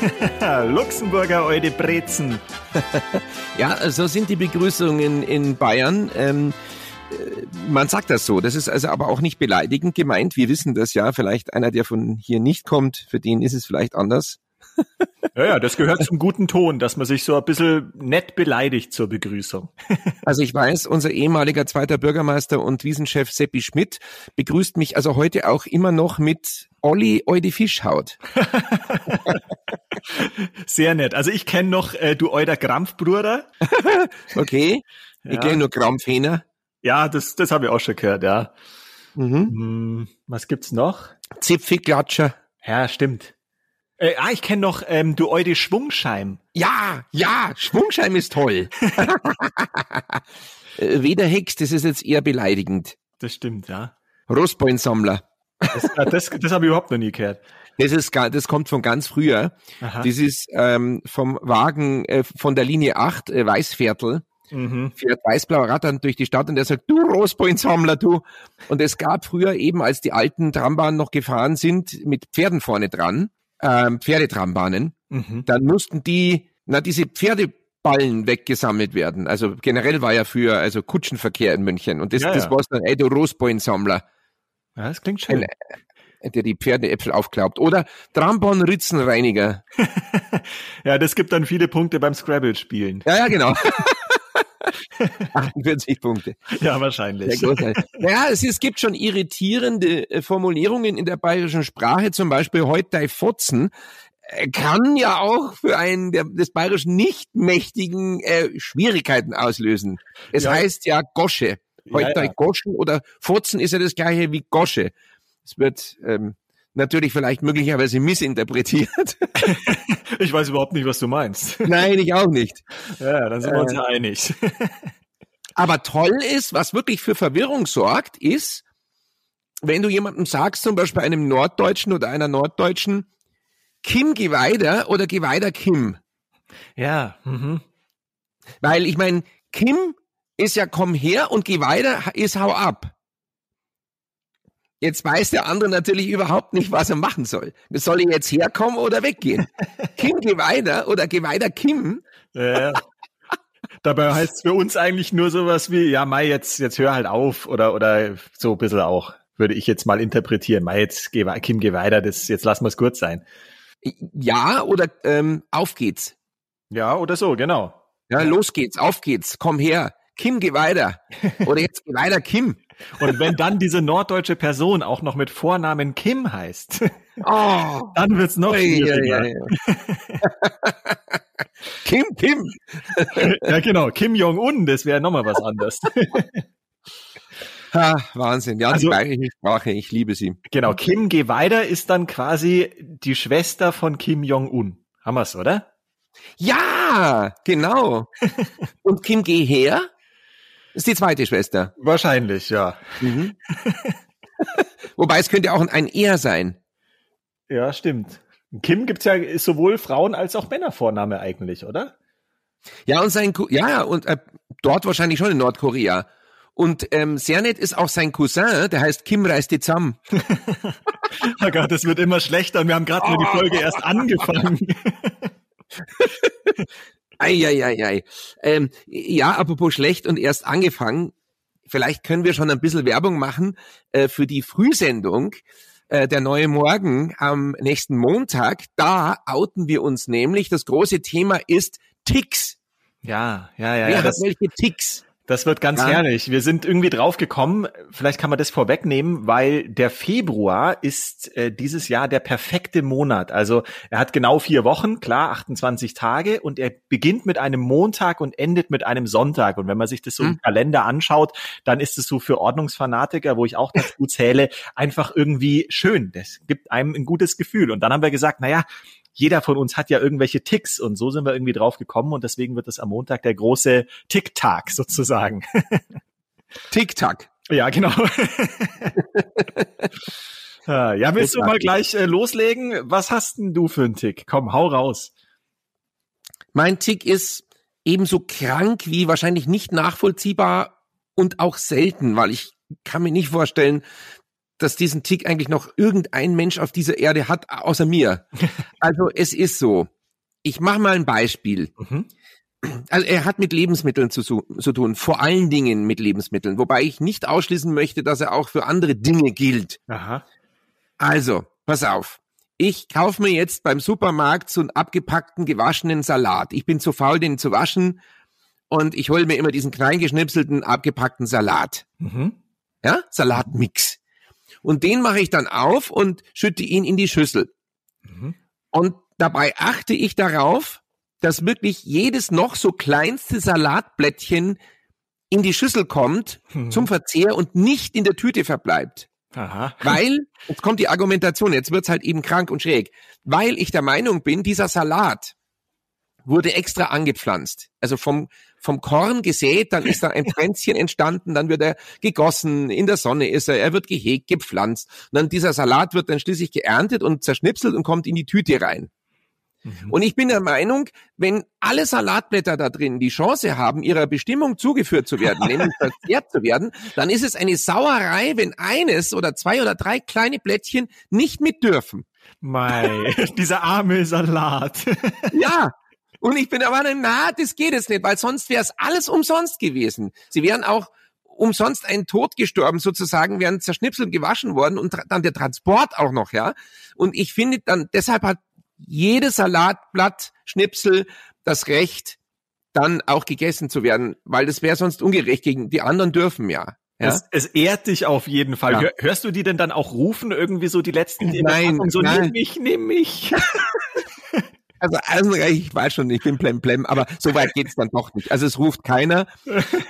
Luxemburger Eude Brezen. ja, so sind die Begrüßungen in Bayern. Ähm, äh, man sagt das so. Das ist also aber auch nicht beleidigend gemeint. Wir wissen das ja. Vielleicht einer, der von hier nicht kommt, für den ist es vielleicht anders. Ja, ja, das gehört zum guten Ton, dass man sich so ein bisschen nett beleidigt zur Begrüßung. Also ich weiß, unser ehemaliger zweiter Bürgermeister und Wiesenchef Seppi Schmidt begrüßt mich also heute auch immer noch mit Olli Eude Fischhaut. Sehr nett. Also ich kenne noch äh, du Euder Krampfbruder. okay. Ja. Ich kenne nur Krampfhähner. Ja, das, das habe ich auch schon gehört, ja. Mhm. Hm, was gibt's noch? Zipfelklatscher. Ja, stimmt. Äh, ah, ich kenne noch ähm, du Eude Schwungscheim. Ja, ja, Schwungscheim ist toll. Äh, weder Hex, das ist jetzt eher beleidigend. Das stimmt, ja. Rostbeinsammler. Das, das, das habe ich überhaupt noch nie gehört. Das ist das kommt von ganz früher. Aha. Das ist ähm, vom Wagen äh, von der Linie 8 äh, Weißviertel. Mhm. Fährt weißblauer dann durch die Stadt und der sagt, du Rospoinsammler, du. Und es gab früher eben, als die alten Trambahnen noch gefahren sind, mit Pferden vorne dran, ähm, Pferdetrambahnen, mhm. dann mussten die, na, diese Pferdeballen weggesammelt werden. Also generell war ja für also Kutschenverkehr in München. Und das, ja, das ja. war dann, ey, du Rospoinsammler. Ja, das klingt schön. Ein, der die Pferdeäpfel aufklaubt. Oder Trambon-Ritzenreiniger. ja, das gibt dann viele Punkte beim Scrabble-Spielen. Ja, ja, genau. 48 Punkte. Ja, wahrscheinlich. Ja, es, es gibt schon irritierende äh, Formulierungen in der bayerischen Sprache, zum Beispiel heute Fotzen äh, kann ja auch für einen der, des Bayerischen nicht mächtigen äh, Schwierigkeiten auslösen. Es ja. heißt ja Gosche. Heute ja, ja. Goschen oder Fotzen ist ja das gleiche wie Gosche. Es wird ähm, natürlich vielleicht möglicherweise missinterpretiert. ich weiß überhaupt nicht, was du meinst. Nein, ich auch nicht. Ja, dann sind wir uns ja äh, einig. aber toll ist, was wirklich für Verwirrung sorgt, ist, wenn du jemandem sagst, zum Beispiel einem Norddeutschen oder einer Norddeutschen, Kim Geweider oder Geweider Kim. Ja. Mhm. Weil ich meine, Kim ist ja komm her und Geweider ist hau ab. Jetzt weiß der andere natürlich überhaupt nicht, was er machen soll. Soll er jetzt herkommen oder weggehen? Kim Geweider oder Geweider Kim? Ja. Dabei heißt es für uns eigentlich nur sowas wie, ja, Mai, jetzt, jetzt hör halt auf oder, oder so ein bisschen auch, würde ich jetzt mal interpretieren. Mai, jetzt Kim Geweider, das, jetzt lassen wir es kurz sein. Ja, oder ähm, auf geht's. Ja, oder so, genau. Ja, los geht's, auf geht's, komm her. Kim, geh weiter. Oder jetzt geh weiter, Kim. Und wenn dann diese norddeutsche Person auch noch mit Vornamen Kim heißt, oh, dann wird's noch schwieriger. Ja, ja, Kim, Kim. ja, genau. Kim Jong-un, das wäre nochmal was anderes. Ha, Wahnsinn. Ja, also, die bayerische Sprache, ich liebe sie. Genau, Kim Geh weiter ist dann quasi die Schwester von Kim Jong-un. Haben wir's, oder? Ja, genau. Und Kim Geh her ist die zweite Schwester. Wahrscheinlich, ja. Mhm. Wobei es könnte auch ein Er sein. Ja, stimmt. Kim gibt's ja ist sowohl Frauen als auch Männervorname eigentlich, oder? Ja, und sein ja, und äh, dort wahrscheinlich schon in Nordkorea. Und ähm, sehr nett ist auch sein Cousin, der heißt Kim reist die zusammen. oh Gott, das wird immer schlechter und wir haben gerade oh. nur die Folge erst angefangen. Eieiei. Ähm, ja, apropos schlecht und erst angefangen. Vielleicht können wir schon ein bisschen Werbung machen äh, für die Frühsendung äh, der neue Morgen am nächsten Montag. Da outen wir uns nämlich. Das große Thema ist Ticks. Ja, ja, ja. Wer ja, hat welche Ticks? Das wird ganz ja. herrlich. Wir sind irgendwie drauf gekommen, vielleicht kann man das vorwegnehmen, weil der Februar ist äh, dieses Jahr der perfekte Monat. Also er hat genau vier Wochen, klar, 28 Tage und er beginnt mit einem Montag und endet mit einem Sonntag. Und wenn man sich das so hm. im Kalender anschaut, dann ist es so für Ordnungsfanatiker, wo ich auch dazu zähle, einfach irgendwie schön. Das gibt einem ein gutes Gefühl. Und dann haben wir gesagt, na ja, jeder von uns hat ja irgendwelche Ticks und so sind wir irgendwie drauf gekommen und deswegen wird es am Montag der große Tick-Tag sozusagen. Tick-Tack. Ja, genau. Ah, ja, willst du mal gleich äh, loslegen? Was hast denn du für einen Tick? Komm, hau raus. Mein Tick ist ebenso krank wie wahrscheinlich nicht nachvollziehbar und auch selten, weil ich kann mir nicht vorstellen, dass diesen Tick eigentlich noch irgendein Mensch auf dieser Erde hat, außer mir. Also es ist so. Ich mache mal ein Beispiel. Mhm. Also er hat mit Lebensmitteln zu, zu tun, vor allen Dingen mit Lebensmitteln, wobei ich nicht ausschließen möchte, dass er auch für andere Dinge gilt. Aha. Also, pass auf. Ich kaufe mir jetzt beim Supermarkt so einen abgepackten, gewaschenen Salat. Ich bin zu faul, den zu waschen und ich hole mir immer diesen kleingeschnipselten, abgepackten Salat. Mhm. Ja, Salatmix. Und den mache ich dann auf und schütte ihn in die Schüssel. Mhm. Und dabei achte ich darauf, dass wirklich jedes noch so kleinste Salatblättchen in die Schüssel kommt mhm. zum Verzehr und nicht in der Tüte verbleibt. Aha. Weil, jetzt kommt die Argumentation, jetzt wird's halt eben krank und schräg, weil ich der Meinung bin, dieser Salat wurde extra angepflanzt. Also vom, vom Korn gesät, dann ist da ein Pflänzchen entstanden, dann wird er gegossen, in der Sonne ist er, er wird gehegt, gepflanzt. Und dann dieser Salat wird dann schließlich geerntet und zerschnipselt und kommt in die Tüte rein. Mhm. Und ich bin der Meinung, wenn alle Salatblätter da drin die Chance haben, ihrer Bestimmung zugeführt zu werden, nämlich verzehrt zu werden, dann ist es eine Sauerei, wenn eines oder zwei oder drei kleine Blättchen nicht mit dürfen. Mei, dieser arme Salat. ja, und ich bin aber, na, das geht jetzt nicht, weil sonst wäre es alles umsonst gewesen. Sie wären auch umsonst einen Tod gestorben, sozusagen, wären zerschnipselt gewaschen worden und dann der Transport auch noch, ja. Und ich finde dann, deshalb hat jedes Salatblatt, Schnipsel das Recht, dann auch gegessen zu werden, weil das wäre sonst ungerecht gegen die anderen dürfen ja. Ja? Es, es ehrt dich auf jeden Fall. Ja. Hörst du die denn dann auch rufen, irgendwie so die letzten die Nein, so nein. nimm mich, nimm mich. Also Eisenreich, ich weiß schon, ich bin plem plem, aber so weit geht's dann doch nicht. Also es ruft keiner.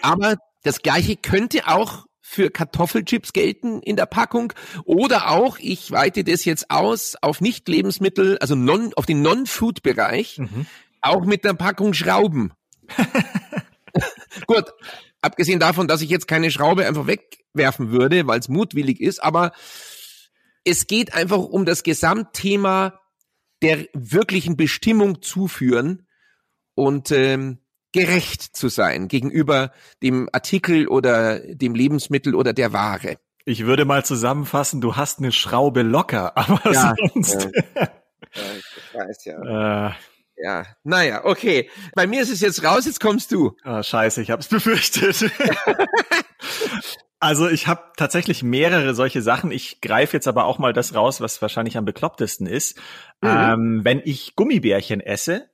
Aber das Gleiche könnte auch für Kartoffelchips gelten in der Packung oder auch, ich weite das jetzt aus auf Nicht-Lebensmittel, also non, auf den Non-Food-Bereich, mhm. auch mit der Packung Schrauben. Gut, abgesehen davon, dass ich jetzt keine Schraube einfach wegwerfen würde, weil es mutwillig ist, aber es geht einfach um das Gesamtthema der wirklichen Bestimmung zuführen und ähm, gerecht zu sein gegenüber dem Artikel oder dem Lebensmittel oder der Ware. Ich würde mal zusammenfassen, du hast eine Schraube locker, aber ja, sonst. Ja, ja ich weiß ja. Äh. Ja, naja, okay. Bei mir ist es jetzt raus, jetzt kommst du. Ah, scheiße, ich hab's befürchtet. also ich habe tatsächlich mehrere solche Sachen. Ich greife jetzt aber auch mal das raus, was wahrscheinlich am beklopptesten ist. Mhm. Ähm, wenn ich Gummibärchen esse,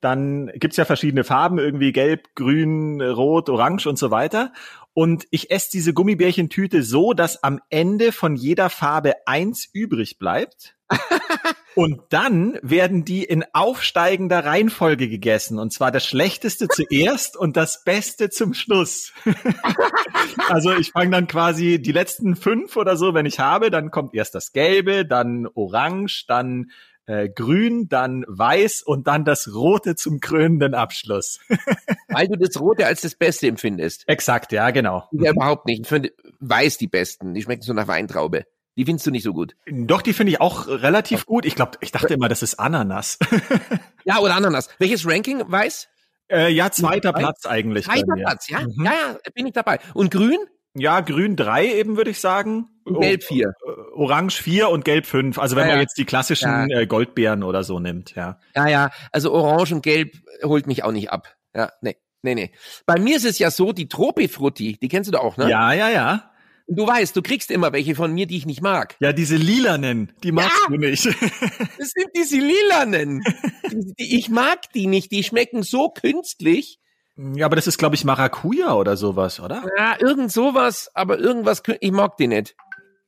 dann gibt's ja verschiedene Farben, irgendwie gelb, grün, rot, orange und so weiter. Und ich esse diese Gummibärchentüte so, dass am Ende von jeder Farbe eins übrig bleibt. und dann werden die in aufsteigender Reihenfolge gegessen. Und zwar das Schlechteste zuerst und das Beste zum Schluss. also ich fange dann quasi die letzten fünf oder so, wenn ich habe, dann kommt erst das Gelbe, dann Orange, dann äh, grün, dann weiß und dann das rote zum krönenden Abschluss. Weil du das rote als das Beste empfindest. Exakt, ja, genau. Ja, überhaupt nicht. Ich finde weiß die besten. Die schmecken so nach Weintraube. Die findest du nicht so gut. Doch, die finde ich auch relativ gut. Ich glaube, ich dachte immer, das ist Ananas. ja, oder Ananas. Welches Ranking weiß? Äh, ja, zweiter Platz eigentlich. Zweiter Platz, ja? Mhm. Ja, ja, bin ich dabei. Und grün? Ja, grün drei eben, würde ich sagen. Gelb vier. Orange vier und gelb fünf. Also wenn ja, man jetzt die klassischen ja. Äh, Goldbeeren oder so nimmt, ja. Ja, ja. Also orange und gelb holt mich auch nicht ab. Ja, nee. Nee, nee. Bei mir ist es ja so, die Tropifrutti, die kennst du doch auch, ne? Ja, ja, ja. Du weißt, du kriegst immer welche von mir, die ich nicht mag. Ja, diese lilanen, die magst ja, du nicht. das sind diese lilanen. Die, die, ich mag die nicht, die schmecken so künstlich. Ja, aber das ist, glaube ich, Maracuja oder sowas, oder? Ja, irgend sowas, aber irgendwas, ich mag die nicht.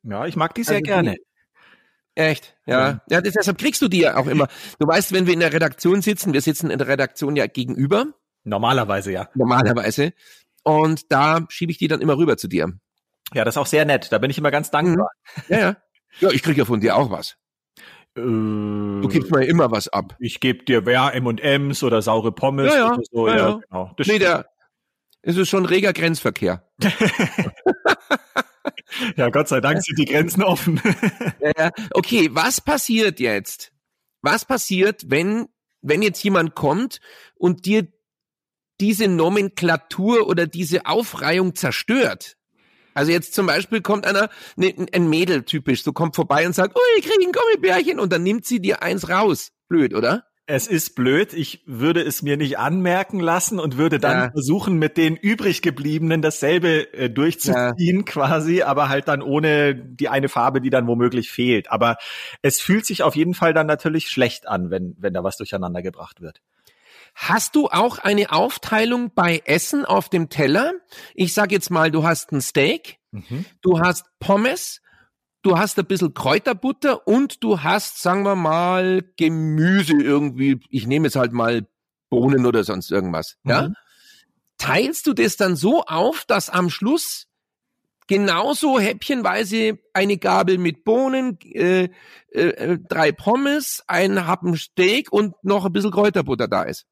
Ja, ich mag die sehr also gerne. Die, echt, ja. Ja, das, deshalb kriegst du die ja auch immer. Du weißt, wenn wir in der Redaktion sitzen, wir sitzen in der Redaktion ja gegenüber. Normalerweise, ja. Normalerweise. Und da schiebe ich die dann immer rüber zu dir. Ja, das ist auch sehr nett. Da bin ich immer ganz dankbar. Mhm. Ja, ja. Ja, ich krieg ja von dir auch was. Du gibst mir immer was ab. Ich gebe dir ja M&M's oder saure Pommes ja, ja, oder so. Ja, ja, genau. Das nee, es ist schon reger Grenzverkehr. ja, Gott sei Dank sind die Grenzen offen. okay, was passiert jetzt? Was passiert, wenn, wenn jetzt jemand kommt und dir diese Nomenklatur oder diese Aufreihung zerstört? Also jetzt zum Beispiel kommt einer, ne, ein Mädel typisch, so kommt vorbei und sagt, oh, ich kriege ein Gummibärchen und dann nimmt sie dir eins raus. Blöd, oder? Es ist blöd. Ich würde es mir nicht anmerken lassen und würde dann ja. versuchen, mit den übrig gebliebenen dasselbe äh, durchzuziehen, ja. quasi, aber halt dann ohne die eine Farbe, die dann womöglich fehlt. Aber es fühlt sich auf jeden Fall dann natürlich schlecht an, wenn, wenn da was durcheinander gebracht wird. Hast du auch eine Aufteilung bei Essen auf dem Teller? Ich sag jetzt mal, du hast ein Steak, mhm. du hast Pommes, du hast ein bisschen Kräuterbutter und du hast, sagen wir mal, Gemüse irgendwie. Ich nehme jetzt halt mal Bohnen oder sonst irgendwas. Mhm. Ja? Teilst du das dann so auf, dass am Schluss genauso häppchenweise eine Gabel mit Bohnen, äh, äh, drei Pommes, ein Happen Steak und noch ein bisschen Kräuterbutter da ist?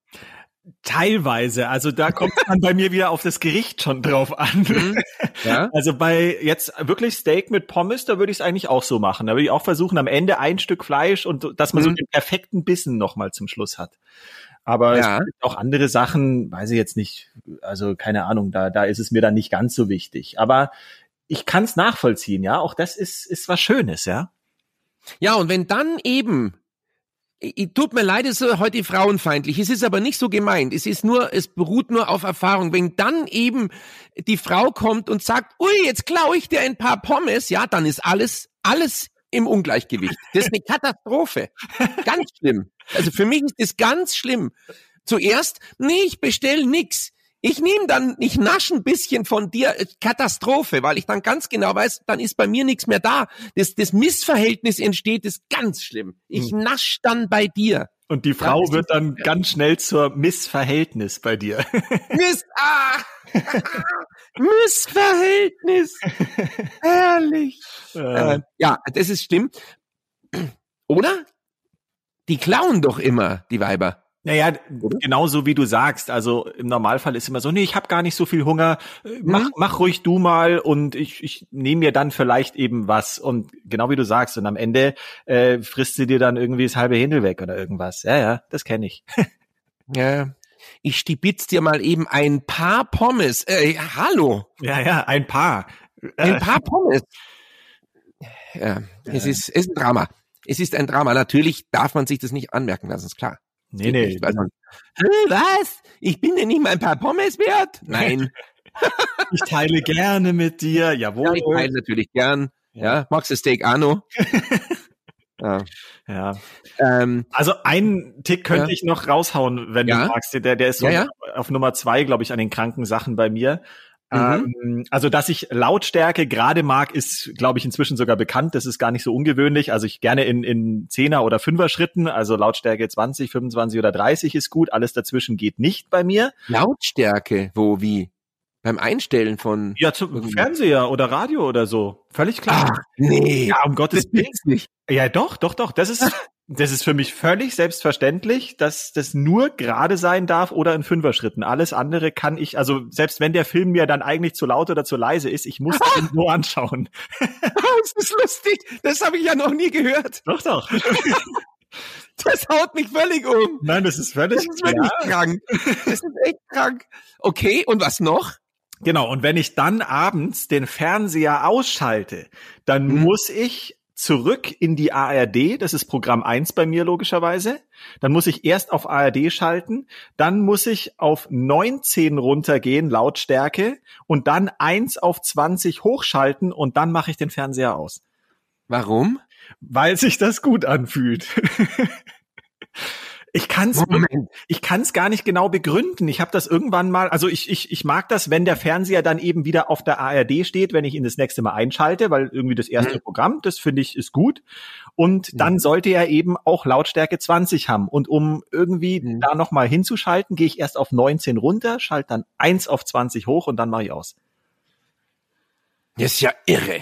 Teilweise, also da kommt man bei mir wieder auf das Gericht schon drauf an. Mhm. Ja? Also bei jetzt wirklich Steak mit Pommes, da würde ich es eigentlich auch so machen. Da würde ich auch versuchen, am Ende ein Stück Fleisch und dass man mhm. so den perfekten Bissen nochmal zum Schluss hat. Aber ja. es gibt auch andere Sachen, weiß ich jetzt nicht, also keine Ahnung, da, da ist es mir dann nicht ganz so wichtig. Aber ich kann es nachvollziehen, ja. Auch das ist, ist was Schönes, ja. Ja, und wenn dann eben Tut mir leid, es ist heute frauenfeindlich. Es ist aber nicht so gemeint. Es ist nur, es beruht nur auf Erfahrung. Wenn dann eben die Frau kommt und sagt, ui, jetzt klaue ich dir ein paar Pommes, ja, dann ist alles, alles im Ungleichgewicht. Das ist eine Katastrophe. Ganz schlimm. Also für mich ist das ganz schlimm. Zuerst, nee, ich bestell nix. Ich nehme dann, ich nasche ein bisschen von dir, äh, Katastrophe, weil ich dann ganz genau weiß, dann ist bei mir nichts mehr da. Das, das Missverhältnis entsteht, ist ganz schlimm. Ich hm. nasch dann bei dir. Und die Frau dann wird dann ganz schnell zur Missverhältnis bei dir. Miss, ah! Missverhältnis. Herrlich. Ja. Äh, ja, das ist stimmt. Oder? Die klauen doch immer, die Weiber. Naja, genauso wie du sagst. Also im Normalfall ist immer so, nee, ich habe gar nicht so viel Hunger. Mach, mhm. mach ruhig du mal und ich, ich nehme mir dann vielleicht eben was. Und genau wie du sagst, und am Ende äh, frisst sie dir dann irgendwie das halbe Händel weg oder irgendwas. Ja, ja, das kenne ich. ja. Ich stibitz dir mal eben ein paar Pommes. Äh, hallo. Ja, ja, ein paar. Ein paar Pommes. Ja, es ist, es ist ein Drama. Es ist ein Drama. Natürlich darf man sich das nicht anmerken lassen, ist klar. Nee, nee. Nicht, man, was? Ich bin dir nicht mal ein paar Pommes wert? Nein. ich teile gerne mit dir. Jawohl. Ja, ich teile natürlich gern. Ja, magst du Steak Arno? ja. ja. Ähm, also einen Tick könnte ja. ich noch raushauen, wenn ja? du magst. Der, der ist so auf Nummer zwei, glaube ich, an den kranken Sachen bei mir. Mhm. Ähm, also, dass ich Lautstärke gerade mag, ist, glaube ich, inzwischen sogar bekannt. Das ist gar nicht so ungewöhnlich. Also ich gerne in, in Zehner- oder Fünfer Schritten, also Lautstärke 20, 25 oder 30 ist gut. Alles dazwischen geht nicht bei mir. Lautstärke? Wo, wie? Beim Einstellen von. Ja, zum Fernseher oder Radio oder so. Völlig klar. Ach, nee. Ja, um Gottes Willen. nicht. Ja, doch, doch, doch. Das ist, Das ist für mich völlig selbstverständlich, dass das nur gerade sein darf oder in Fünfer-Schritten. Alles andere kann ich, also selbst wenn der Film mir dann eigentlich zu laut oder zu leise ist, ich muss den nur anschauen. das ist lustig. Das habe ich ja noch nie gehört. Doch, doch. Das haut mich völlig um. Nein, das ist völlig das ist wirklich krank. Das ist echt krank. Okay, und was noch? Genau, und wenn ich dann abends den Fernseher ausschalte, dann hm. muss ich zurück in die ARD, das ist Programm 1 bei mir logischerweise. Dann muss ich erst auf ARD schalten, dann muss ich auf 19 runtergehen, Lautstärke, und dann 1 auf 20 hochschalten und dann mache ich den Fernseher aus. Warum? Weil sich das gut anfühlt. Ich kann es ich kann's gar nicht genau begründen. Ich habe das irgendwann mal, also ich, ich, ich mag das, wenn der Fernseher dann eben wieder auf der ARD steht, wenn ich ihn das nächste Mal einschalte, weil irgendwie das erste mhm. Programm, das finde ich, ist gut. Und mhm. dann sollte er eben auch Lautstärke 20 haben. Und um irgendwie mhm. da nochmal hinzuschalten, gehe ich erst auf 19 runter, schalte dann 1 auf 20 hoch und dann mache ich aus. Das ist ja irre.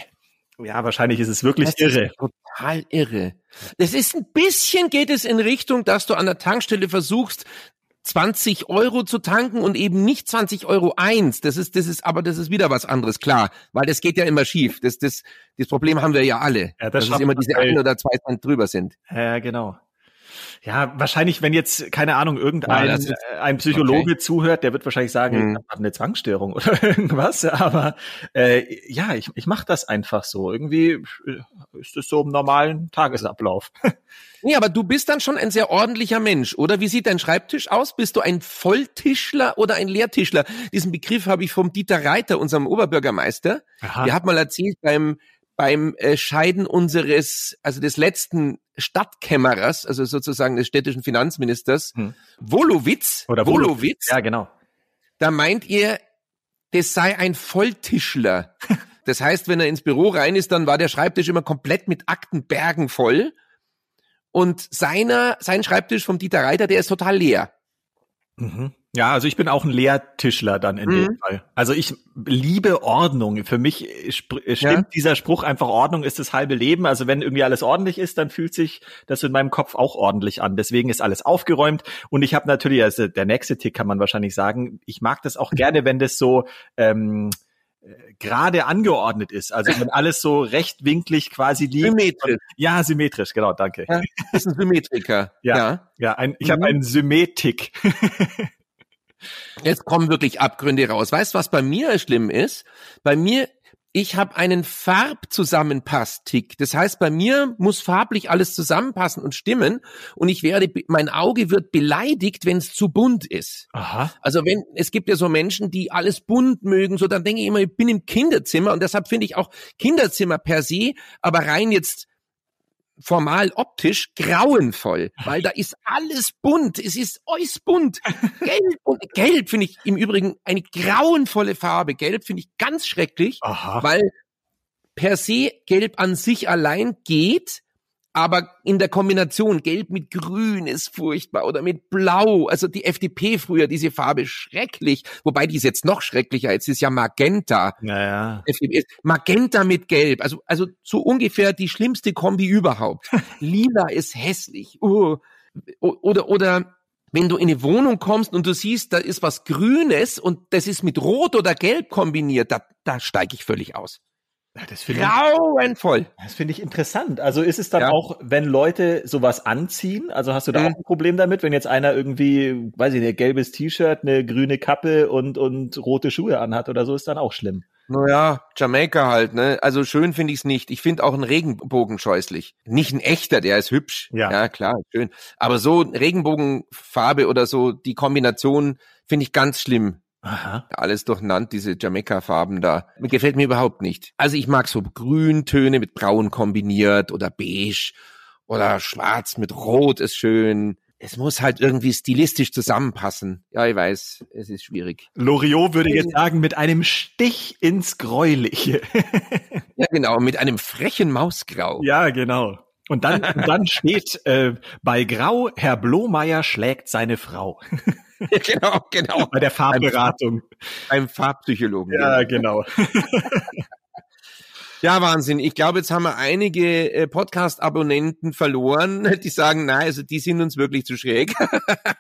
Ja, wahrscheinlich ist es wirklich das irre. total irre. Das ist ein bisschen geht es in Richtung, dass du an der Tankstelle versuchst, 20 Euro zu tanken und eben nicht 20 Euro eins. Das ist, das ist, aber das ist wieder was anderes, klar, weil das geht ja immer schief. Das, das, das Problem haben wir ja alle. Ja, das dass es immer diese ein oder zwei Cent drüber sind. Ja, genau. Ja, wahrscheinlich, wenn jetzt, keine Ahnung, irgendein ja, ist, äh, ein Psychologe okay. zuhört, der wird wahrscheinlich sagen, hm. ich habe eine Zwangsstörung oder irgendwas. Aber äh, ja, ich, ich mache das einfach so. Irgendwie äh, ist es so im normalen Tagesablauf. Nee, aber du bist dann schon ein sehr ordentlicher Mensch, oder? Wie sieht dein Schreibtisch aus? Bist du ein Volltischler oder ein Leertischler? Diesen Begriff habe ich vom Dieter Reiter, unserem Oberbürgermeister. Aha. Der hat mal erzählt beim beim äh, Scheiden unseres, also des letzten Stadtkämmerers, also sozusagen des städtischen Finanzministers, hm. Wolowitz, oder Wolowitz. Ja, genau. Da meint ihr, das sei ein Volltischler. Das heißt, wenn er ins Büro rein ist, dann war der Schreibtisch immer komplett mit Aktenbergen voll. Und seiner, sein Schreibtisch vom Dieter Reiter, der ist total leer. Mhm. Ja, also ich bin auch ein Lehrtischler dann in mhm. dem Fall. Also ich liebe Ordnung. Für mich stimmt ja. dieser Spruch einfach Ordnung ist das halbe Leben. Also wenn irgendwie alles ordentlich ist, dann fühlt sich das in meinem Kopf auch ordentlich an. Deswegen ist alles aufgeräumt. Und ich habe natürlich, also der nächste Tick kann man wahrscheinlich sagen, ich mag das auch gerne, wenn das so ähm, gerade angeordnet ist. Also wenn alles so rechtwinklig quasi liegt. Symmetrisch. Ja, symmetrisch, genau, danke. Ja, ist ein Symmetriker. Ja, ja, ja ein, ich mhm. habe einen Symmetik. Jetzt kommen wirklich Abgründe raus. Weißt du, was bei mir schlimm ist? Bei mir, ich habe einen Farbzusammenpass-Tick. Das heißt, bei mir muss farblich alles zusammenpassen und stimmen. Und ich werde, mein Auge wird beleidigt, wenn es zu bunt ist. Aha. Also wenn, es gibt ja so Menschen, die alles bunt mögen, so dann denke ich immer, ich bin im Kinderzimmer und deshalb finde ich auch Kinderzimmer per se, aber rein jetzt formal optisch grauenvoll, weil da ist alles bunt. Es ist äußerst bunt. Gelb und Gelb finde ich im Übrigen eine grauenvolle Farbe. Gelb finde ich ganz schrecklich, Aha. weil per se Gelb an sich allein geht, aber in der Kombination Gelb mit Grün ist furchtbar oder mit Blau. Also die FDP früher, diese Farbe schrecklich. Wobei die ist jetzt noch schrecklicher. Jetzt ist ja Magenta. Naja. Magenta mit Gelb. Also, also so ungefähr die schlimmste Kombi überhaupt. Lila ist hässlich. Uh. Oder, oder, wenn du in eine Wohnung kommst und du siehst, da ist was Grünes und das ist mit Rot oder Gelb kombiniert, da, da steige ich völlig aus. Ja, das finde Grauenvoll. Das finde ich interessant. Also ist es dann ja. auch, wenn Leute sowas anziehen, also hast du da mhm. auch ein Problem damit, wenn jetzt einer irgendwie, weiß ich nicht, gelbes T-Shirt, eine grüne Kappe und, und rote Schuhe anhat oder so, ist dann auch schlimm. Naja, Jamaika halt, ne? Also schön finde ich es nicht. Ich finde auch einen Regenbogen scheußlich. Nicht ein echter, der ist hübsch. Ja, ja klar, schön. Aber so Regenbogenfarbe oder so, die Kombination finde ich ganz schlimm. Aha. Alles durcheinander, diese Jamaika-Farben da. Gefällt mir überhaupt nicht. Also ich mag so Grüntöne mit Braun kombiniert oder beige oder schwarz mit Rot ist schön. Es muss halt irgendwie stilistisch zusammenpassen. Ja, ich weiß, es ist schwierig. Loriot würde jetzt sagen, mit einem Stich ins Gräuliche. ja, genau, mit einem frechen Mausgrau. Ja, genau. Und dann, und dann steht äh, bei Grau, Herr Blomeyer schlägt seine Frau. genau, genau. Bei der Farbberatung. Beim Farbpsychologen. Ja, genau. Ja, Wahnsinn. Ich glaube, jetzt haben wir einige äh, Podcast-Abonnenten verloren, die sagen, na, also die sind uns wirklich zu schräg.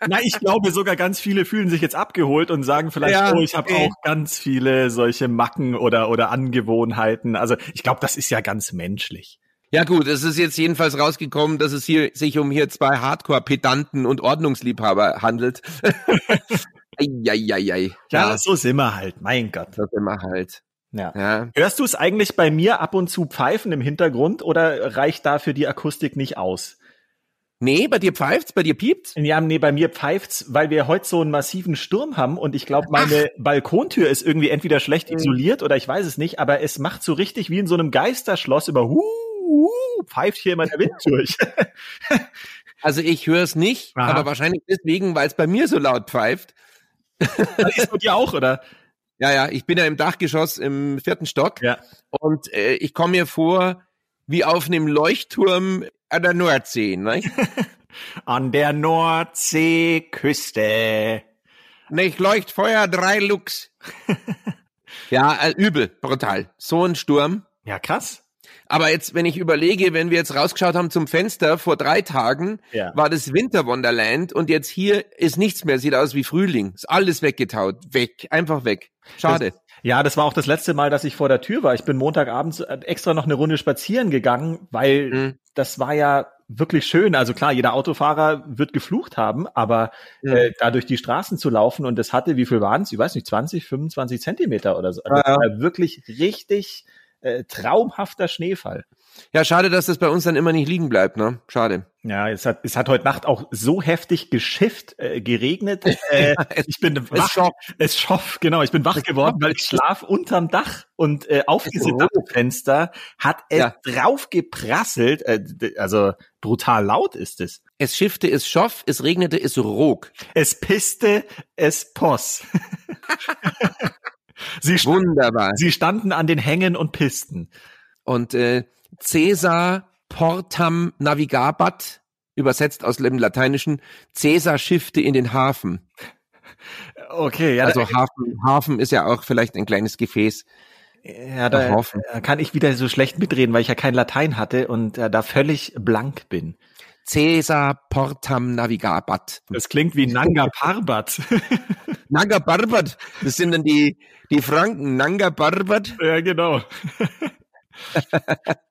na, ich glaube sogar ganz viele fühlen sich jetzt abgeholt und sagen vielleicht, ja, oh, ich habe auch ganz viele solche Macken oder oder Angewohnheiten. Also ich glaube, das ist ja ganz menschlich. Ja gut, es ist jetzt jedenfalls rausgekommen, dass es hier sich um hier zwei Hardcore-Pedanten und Ordnungsliebhaber handelt. Eieiei. Ja, ja, so sind wir halt, mein Gott. So sind wir halt. Ja. ja. Hörst du es eigentlich bei mir ab und zu pfeifen im Hintergrund oder reicht dafür die Akustik nicht aus? Nee, bei dir pfeift's, bei dir piept's? Ja, nee, bei mir pfeift's, weil wir heute so einen massiven Sturm haben und ich glaube, meine Ach. Balkontür ist irgendwie entweder schlecht mhm. isoliert oder ich weiß es nicht, aber es macht so richtig wie in so einem Geisterschloss über Huh uh, pfeift hier immer der Wind durch. also ich höre es nicht, Aha. aber wahrscheinlich deswegen, weil es bei mir so laut pfeift. Das ist bei dir auch, oder? Ja, ja, ich bin ja im Dachgeschoss im vierten Stock ja. und äh, ich komme mir vor wie auf einem Leuchtturm an der Nordsee. Ne? an der Nordseeküste. Nicht Leuchtfeuer, drei Lux. ja, äh, übel, brutal. So ein Sturm. Ja, krass. Aber jetzt, wenn ich überlege, wenn wir jetzt rausgeschaut haben zum Fenster vor drei Tagen, ja. war das Winterwonderland und jetzt hier ist nichts mehr, sieht aus wie Frühling. Ist alles weggetaut. Weg. Einfach weg. Schade. Das, ja, das war auch das letzte Mal, dass ich vor der Tür war. Ich bin Montagabends äh, extra noch eine Runde spazieren gegangen, weil mhm. das war ja wirklich schön. Also klar, jeder Autofahrer wird geflucht haben, aber mhm. äh, da durch die Straßen zu laufen und das hatte, wie viel waren es? Ich weiß nicht, 20, 25 Zentimeter oder so. Also ja. wirklich richtig äh, traumhafter Schneefall. Ja, schade, dass das bei uns dann immer nicht liegen bleibt, ne? Schade. Ja, es hat, es hat heute Nacht auch so heftig geschifft, äh, geregnet. Äh, ich bin wach, es schoff. es schoff, genau, ich bin wach geworden, weil ich schlaf unterm Dach und äh, auf diese Dachfenster hat es ja. drauf geprasselt, äh, also brutal laut ist es. Es schiffte, es schoff, es regnete, es rog. Es piste, es poss. sie Wunderbar. Sie standen an den Hängen und Pisten. Und äh, Caesar portam navigabat, übersetzt aus dem Lateinischen, Caesar schiffte in den Hafen. Okay, ja. Also Hafen, Hafen ist ja auch vielleicht ein kleines Gefäß. Ja, da kann ich wieder so schlecht mitreden, weil ich ja kein Latein hatte und äh, da völlig blank bin. Caesar portam navigabat. Das klingt wie Nanga Parbat. Nanga Parbat, das sind dann die, die Franken. Nanga Parbat. Ja, genau.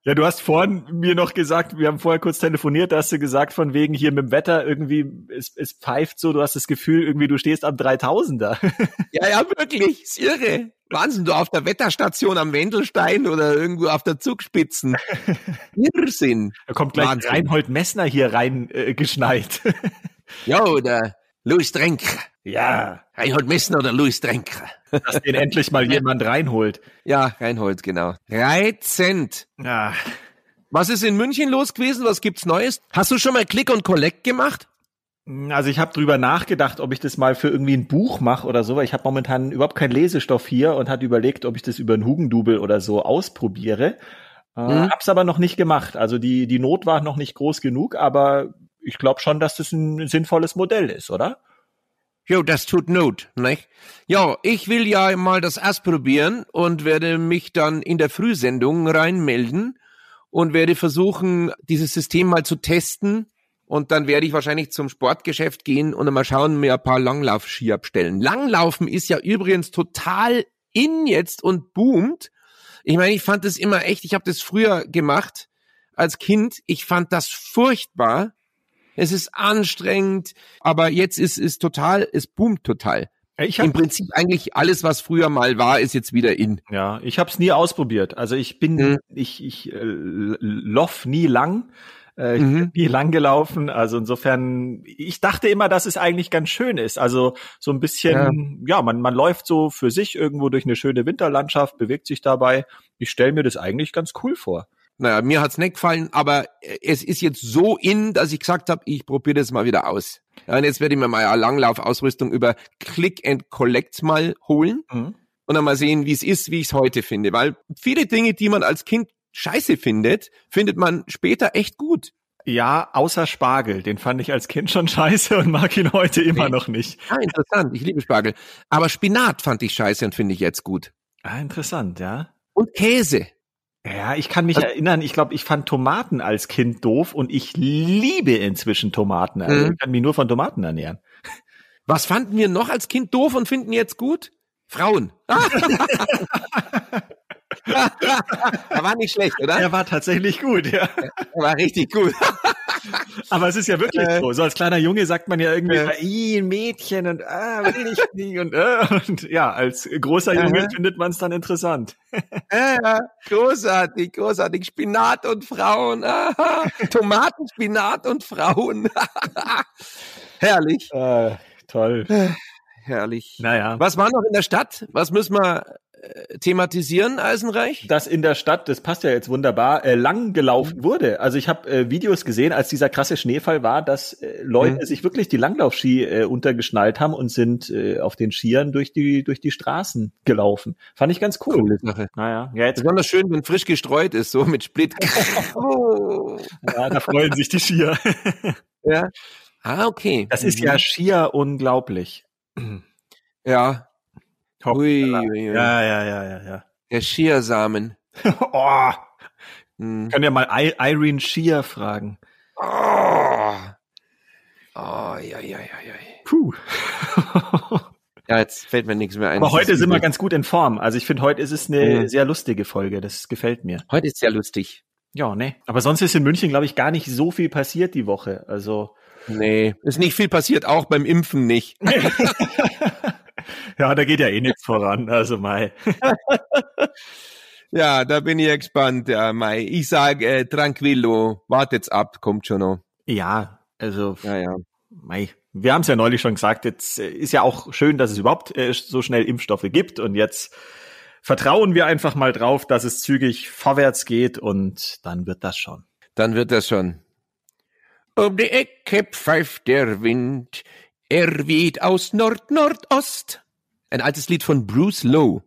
Ja, du hast vorhin mir noch gesagt, wir haben vorher kurz telefoniert, da hast du gesagt, von wegen hier mit dem Wetter irgendwie, es, es pfeift so, du hast das Gefühl, irgendwie du stehst am 3000er. ja, ja, wirklich, ist irre. Wahnsinn, du auf der Wetterstation am Wendelstein oder irgendwo auf der Zugspitzen. Irrsinn. Da kommt gleich Wahnsinn. Reinhold Messner hier rein äh, geschneit. ja, oder Louis Drenk. Ja. Reinhold Messner oder Louis Drenker. Dass den endlich mal jemand reinholt. Ja, reinholt, genau. Reizend. Ja. Was ist in München los gewesen? Was gibt's Neues? Hast du schon mal Click und Collect gemacht? Also ich habe drüber nachgedacht, ob ich das mal für irgendwie ein Buch mache oder so, weil ich habe momentan überhaupt keinen Lesestoff hier und hat überlegt, ob ich das über ein Hugendubel oder so ausprobiere. Äh, mhm. Hab's aber noch nicht gemacht. Also die, die Not war noch nicht groß genug, aber ich glaube schon, dass das ein sinnvolles Modell ist, oder? Jo, das tut Not, nicht? Ja, ich will ja mal das ausprobieren und werde mich dann in der Frühsendung reinmelden und werde versuchen, dieses System mal zu testen. Und dann werde ich wahrscheinlich zum Sportgeschäft gehen und mal schauen, mir ein paar Langlaufski abstellen. Langlaufen ist ja übrigens total in jetzt und boomt. Ich meine, ich fand das immer echt, ich habe das früher gemacht als Kind. Ich fand das furchtbar es ist anstrengend, aber jetzt ist es total, es boomt total. Ich hab, Im Prinzip eigentlich alles, was früher mal war, ist jetzt wieder in. Ja, ich habe es nie ausprobiert. Also ich bin, mhm. ich, ich äh, loff nie lang. Äh, ich mhm. bin nie lang gelaufen. Also insofern, ich dachte immer, dass es eigentlich ganz schön ist. Also so ein bisschen, ja, ja man, man läuft so für sich irgendwo durch eine schöne Winterlandschaft, bewegt sich dabei. Ich stelle mir das eigentlich ganz cool vor. Naja, mir hat's nicht gefallen, aber es ist jetzt so in, dass ich gesagt habe, ich probiere das mal wieder aus. Ja, und jetzt werde ich mir mal eine Langlaufausrüstung über Click and Collect mal holen mhm. und dann mal sehen, wie es ist, wie ich es heute finde. Weil viele Dinge, die man als Kind scheiße findet, findet man später echt gut. Ja, außer Spargel. Den fand ich als Kind schon scheiße und mag ihn heute immer noch nicht. Ah, interessant. Ich liebe Spargel. Aber Spinat fand ich scheiße und finde ich jetzt gut. Ah, interessant, ja. Und Käse. Ja, ich kann mich also, erinnern, ich glaube, ich fand Tomaten als Kind doof und ich liebe inzwischen Tomaten. Also mhm. ich kann mich nur von Tomaten ernähren. Was fanden wir noch als Kind doof und finden jetzt gut? Frauen. er war nicht schlecht, oder? Er war tatsächlich gut, ja. Er war richtig gut. Aber es ist ja wirklich äh, so. So als kleiner Junge sagt man ja irgendwie, äh, ein Mädchen und ah, will ich nicht und, äh, und ja, als großer Junge findet man es dann interessant. Ja, großartig, großartig. Spinat und Frauen. Tomaten, Spinat und Frauen. Herrlich. Äh, toll. Herrlich. Naja. Was war noch in der Stadt? Was müssen wir thematisieren, Eisenreich? Das in der Stadt, das passt ja jetzt wunderbar, äh, lang gelaufen mhm. wurde. Also ich habe äh, Videos gesehen, als dieser krasse Schneefall war, dass äh, Leute mhm. sich wirklich die Langlaufski äh, untergeschnallt haben und sind äh, auf den Skiern durch die durch die Straßen gelaufen. Fand ich ganz cool. Coole Sache. Naja, ja, jetzt besonders schön, wenn frisch gestreut ist, so mit Split. oh. Ja, da freuen sich die Skier. ja. Ah, okay. Das ist mhm. ja schier unglaublich. Ja, Ui, ui, ui. Ja, ja, ja, ja, ja. Der Schiersamen. oh. Hm. Können ja mal I Irene Shear fragen. Oh. Oh, ja, ja, ja, ja. Puh. ja, jetzt fällt mir nichts mehr ein. Aber heute sind wir ganz gut in Form. Also ich finde, heute ist es eine mhm. sehr lustige Folge. Das gefällt mir. Heute ist sehr lustig. Ja, ne. Aber sonst ist in München, glaube ich, gar nicht so viel passiert die Woche. Also. Nee, ist nicht viel passiert, auch beim Impfen nicht. ja, da geht ja eh nichts voran. Also Mai. ja, da bin ich gespannt, ja, Mai. Ich sage äh, tranquillo, wartet's ab, kommt schon noch. Ja, also. Ja, ja. Mai. Wir haben es ja neulich schon gesagt, jetzt äh, ist ja auch schön, dass es überhaupt äh, so schnell Impfstoffe gibt und jetzt vertrauen wir einfach mal drauf, dass es zügig vorwärts geht und dann wird das schon. Dann wird das schon. Um die Ecke pfeift der Wind, er weht aus Nord-Nordost. Ein altes Lied von Bruce Lowe.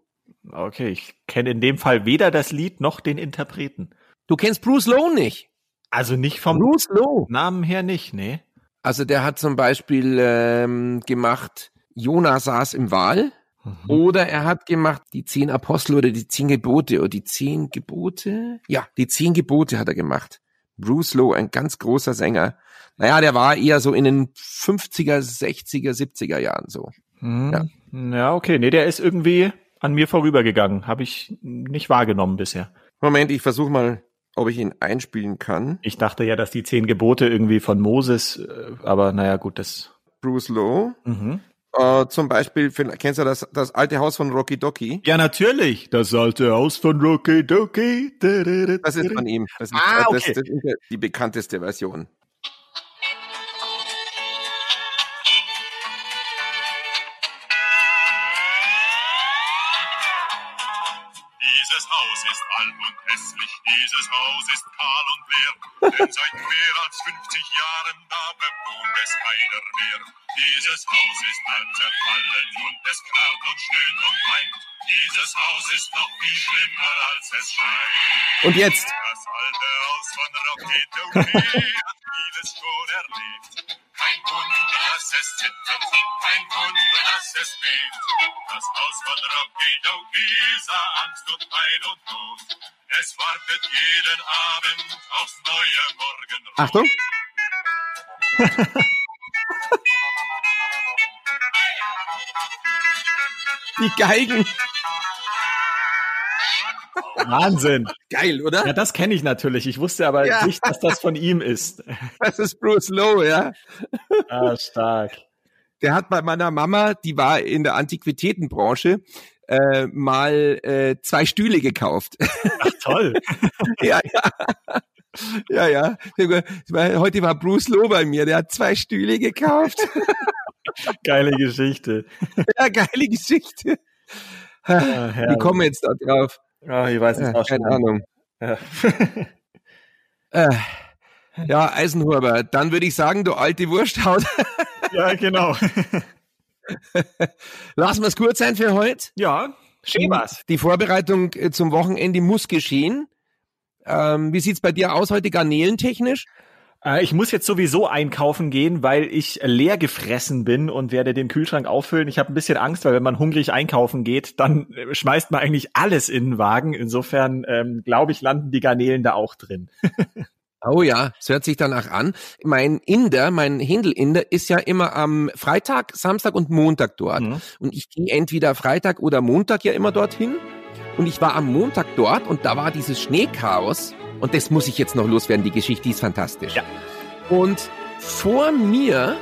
Okay, ich kenne in dem Fall weder das Lied noch den Interpreten. Du kennst Bruce Lowe nicht? Also nicht vom Bruce Lowe. Namen her nicht, nee. Also der hat zum Beispiel ähm, gemacht, Jona saß im Wal. Mhm. Oder er hat gemacht die zehn Apostel oder die zehn Gebote oder die zehn Gebote. Ja, die zehn Gebote hat er gemacht. Bruce Lowe, ein ganz großer Sänger. Naja, der war eher so in den 50er, 60er, 70er Jahren so. Hm. Ja. ja, okay. Nee, der ist irgendwie an mir vorübergegangen. Habe ich nicht wahrgenommen bisher. Moment, ich versuche mal, ob ich ihn einspielen kann. Ich dachte ja, dass die zehn Gebote irgendwie von Moses, äh, aber naja, gut, das. Bruce Lowe. Mhm. Uh, zum Beispiel, kennst du das, das alte Haus von Rocky Doki? Ja, natürlich. Das alte Haus von Rocky Doki. Das ist von ihm. Das ist, ah, okay. das, das ist die bekannteste Version. Haus ist kahl und leer, denn seit mehr als 50 Jahren da bewohnt es keiner mehr. Dieses Haus ist halb zerfallen und es knarrt und stöhnt und weint. Dieses Haus ist noch viel schlimmer als es scheint. Und jetzt? Das alte Haus von Rocky Doki vieles schon erlebt. Kein Wunder, dass es zittert, kein Wunder, dass es bebt. Das Haus von Rocky Doki sah Angst und Pein und Not. Es wartet jeden Abend aufs neue Morgenrot. Achtung! Die Geigen. Wahnsinn. Geil, oder? Ja, das kenne ich natürlich. Ich wusste aber ja. nicht, dass das von ihm ist. Das ist Bruce Lowe, ja. Ah, stark. Der hat bei meiner Mama, die war in der Antiquitätenbranche, äh, mal äh, zwei Stühle gekauft. Ach toll. ja, ja. Ja, ja. Heute war Bruce Lowe bei mir, der hat zwei Stühle gekauft. Geile Geschichte. Ja, geile Geschichte. Ja, Wie kommen wir jetzt da drauf? Ja, ich weiß nicht. Ja, keine Ahnung. Ja. äh, ja, Eisenhuber, dann würde ich sagen, du alte Wursthaut. ja, genau. Lassen wir es kurz sein für heute. Ja, schön was. Die Vorbereitung äh, zum Wochenende muss geschehen. Ähm, wie sieht's bei dir aus heute garnelentechnisch? Äh, ich muss jetzt sowieso einkaufen gehen, weil ich leer gefressen bin und werde den Kühlschrank auffüllen. Ich habe ein bisschen Angst, weil wenn man hungrig einkaufen geht, dann äh, schmeißt man eigentlich alles in den Wagen. Insofern ähm, glaube ich, landen die Garnelen da auch drin. Oh ja, es hört sich danach an. Mein Inder, mein Händel-Inder ist ja immer am Freitag, Samstag und Montag dort. Mhm. Und ich gehe entweder Freitag oder Montag ja immer dorthin. Und ich war am Montag dort und da war dieses Schneechaos. Und das muss ich jetzt noch loswerden, die Geschichte ist fantastisch. Ja. Und vor mir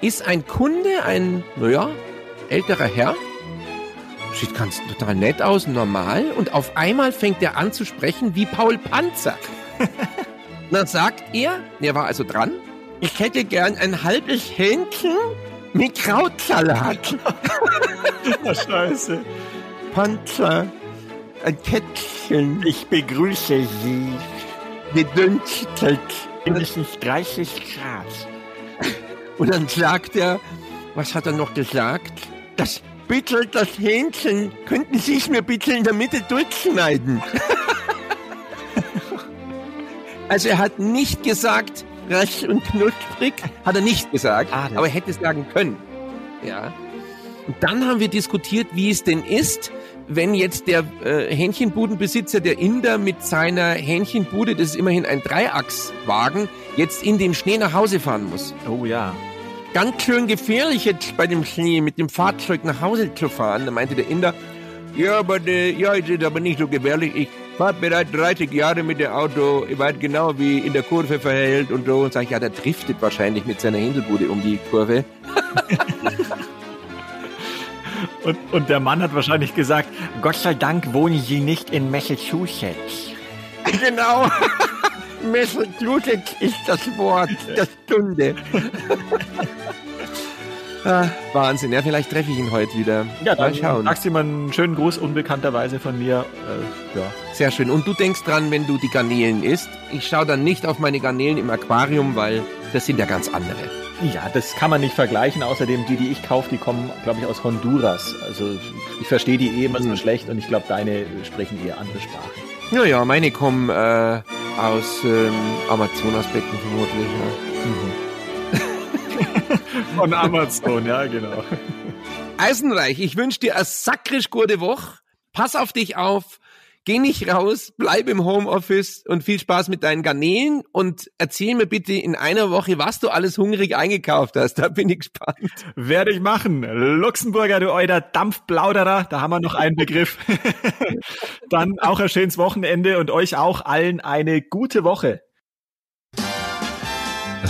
ist ein Kunde, ein, naja, älterer Herr. Sieht ganz total nett aus, normal. Und auf einmal fängt er an zu sprechen wie Paul Panzer. dann sagt er, er war also dran, ich hätte gern ein halbes Hähnchen mit Krautsalat. oh, Scheiße. Panzer, ein Kätzchen. Ich begrüße Sie. Gedünstet. Mindestens 30 Grad. Und dann sagt er, was hat er noch gesagt? Das bitte, das Hähnchen, könnten Sie es mir bitte in der Mitte durchschneiden? also er hat nicht gesagt, rasch und knusprig, hat er nicht gesagt, ah, aber er hätte es sagen können. Ja. Und dann haben wir diskutiert, wie es denn ist, wenn jetzt der äh, Hähnchenbudenbesitzer, der Inder mit seiner Hähnchenbude, das ist immerhin ein Dreiachswagen, jetzt in den Schnee nach Hause fahren muss. Oh ja. Ganz schön gefährlich jetzt bei dem Schnee mit dem Fahrzeug nach Hause zu fahren. Da meinte der Inder, ja, aber äh, ja, es ist aber nicht so gefährlich. Ich fahre bereits 30 Jahre mit dem Auto. Ich weiß genau, wie in der Kurve verhält und so. Und sage ich, ja, der driftet wahrscheinlich mit seiner Händelbude um die Kurve. Und, und der Mann hat wahrscheinlich gesagt, Gott sei Dank wohnen Sie nicht in Massachusetts. Genau. Massachusetts ist das Wort der Stunde. ah, Wahnsinn. Ja, vielleicht treffe ich ihn heute wieder. Ja, dann Mal schauen. sagst du ihm einen schönen Gruß unbekannterweise von mir. Äh, ja. Sehr schön. Und du denkst dran, wenn du die Garnelen isst. Ich schaue dann nicht auf meine Garnelen im Aquarium, weil das sind ja ganz andere. Ja, das kann man nicht vergleichen. Außerdem, die, die ich kaufe, die kommen, glaube ich, aus Honduras. Also ich verstehe die eh immer so hm. schlecht und ich glaube, deine sprechen eher andere Sprachen. Ja, ja, meine kommen äh, aus ähm, Amazonasbecken vermutlich. Ja. Mhm. Von Amazon, ja, genau. Eisenreich, ich wünsche dir eine sakrisch gute Woche. Pass auf dich auf. Geh nicht raus, bleib im Homeoffice und viel Spaß mit deinen Garnelen und erzähl mir bitte in einer Woche, was du alles hungrig eingekauft hast. Da bin ich gespannt. Werde ich machen. Luxemburger, du euer Dampfplauderer, da haben wir noch einen Begriff. Dann auch ein schönes Wochenende und euch auch allen eine gute Woche.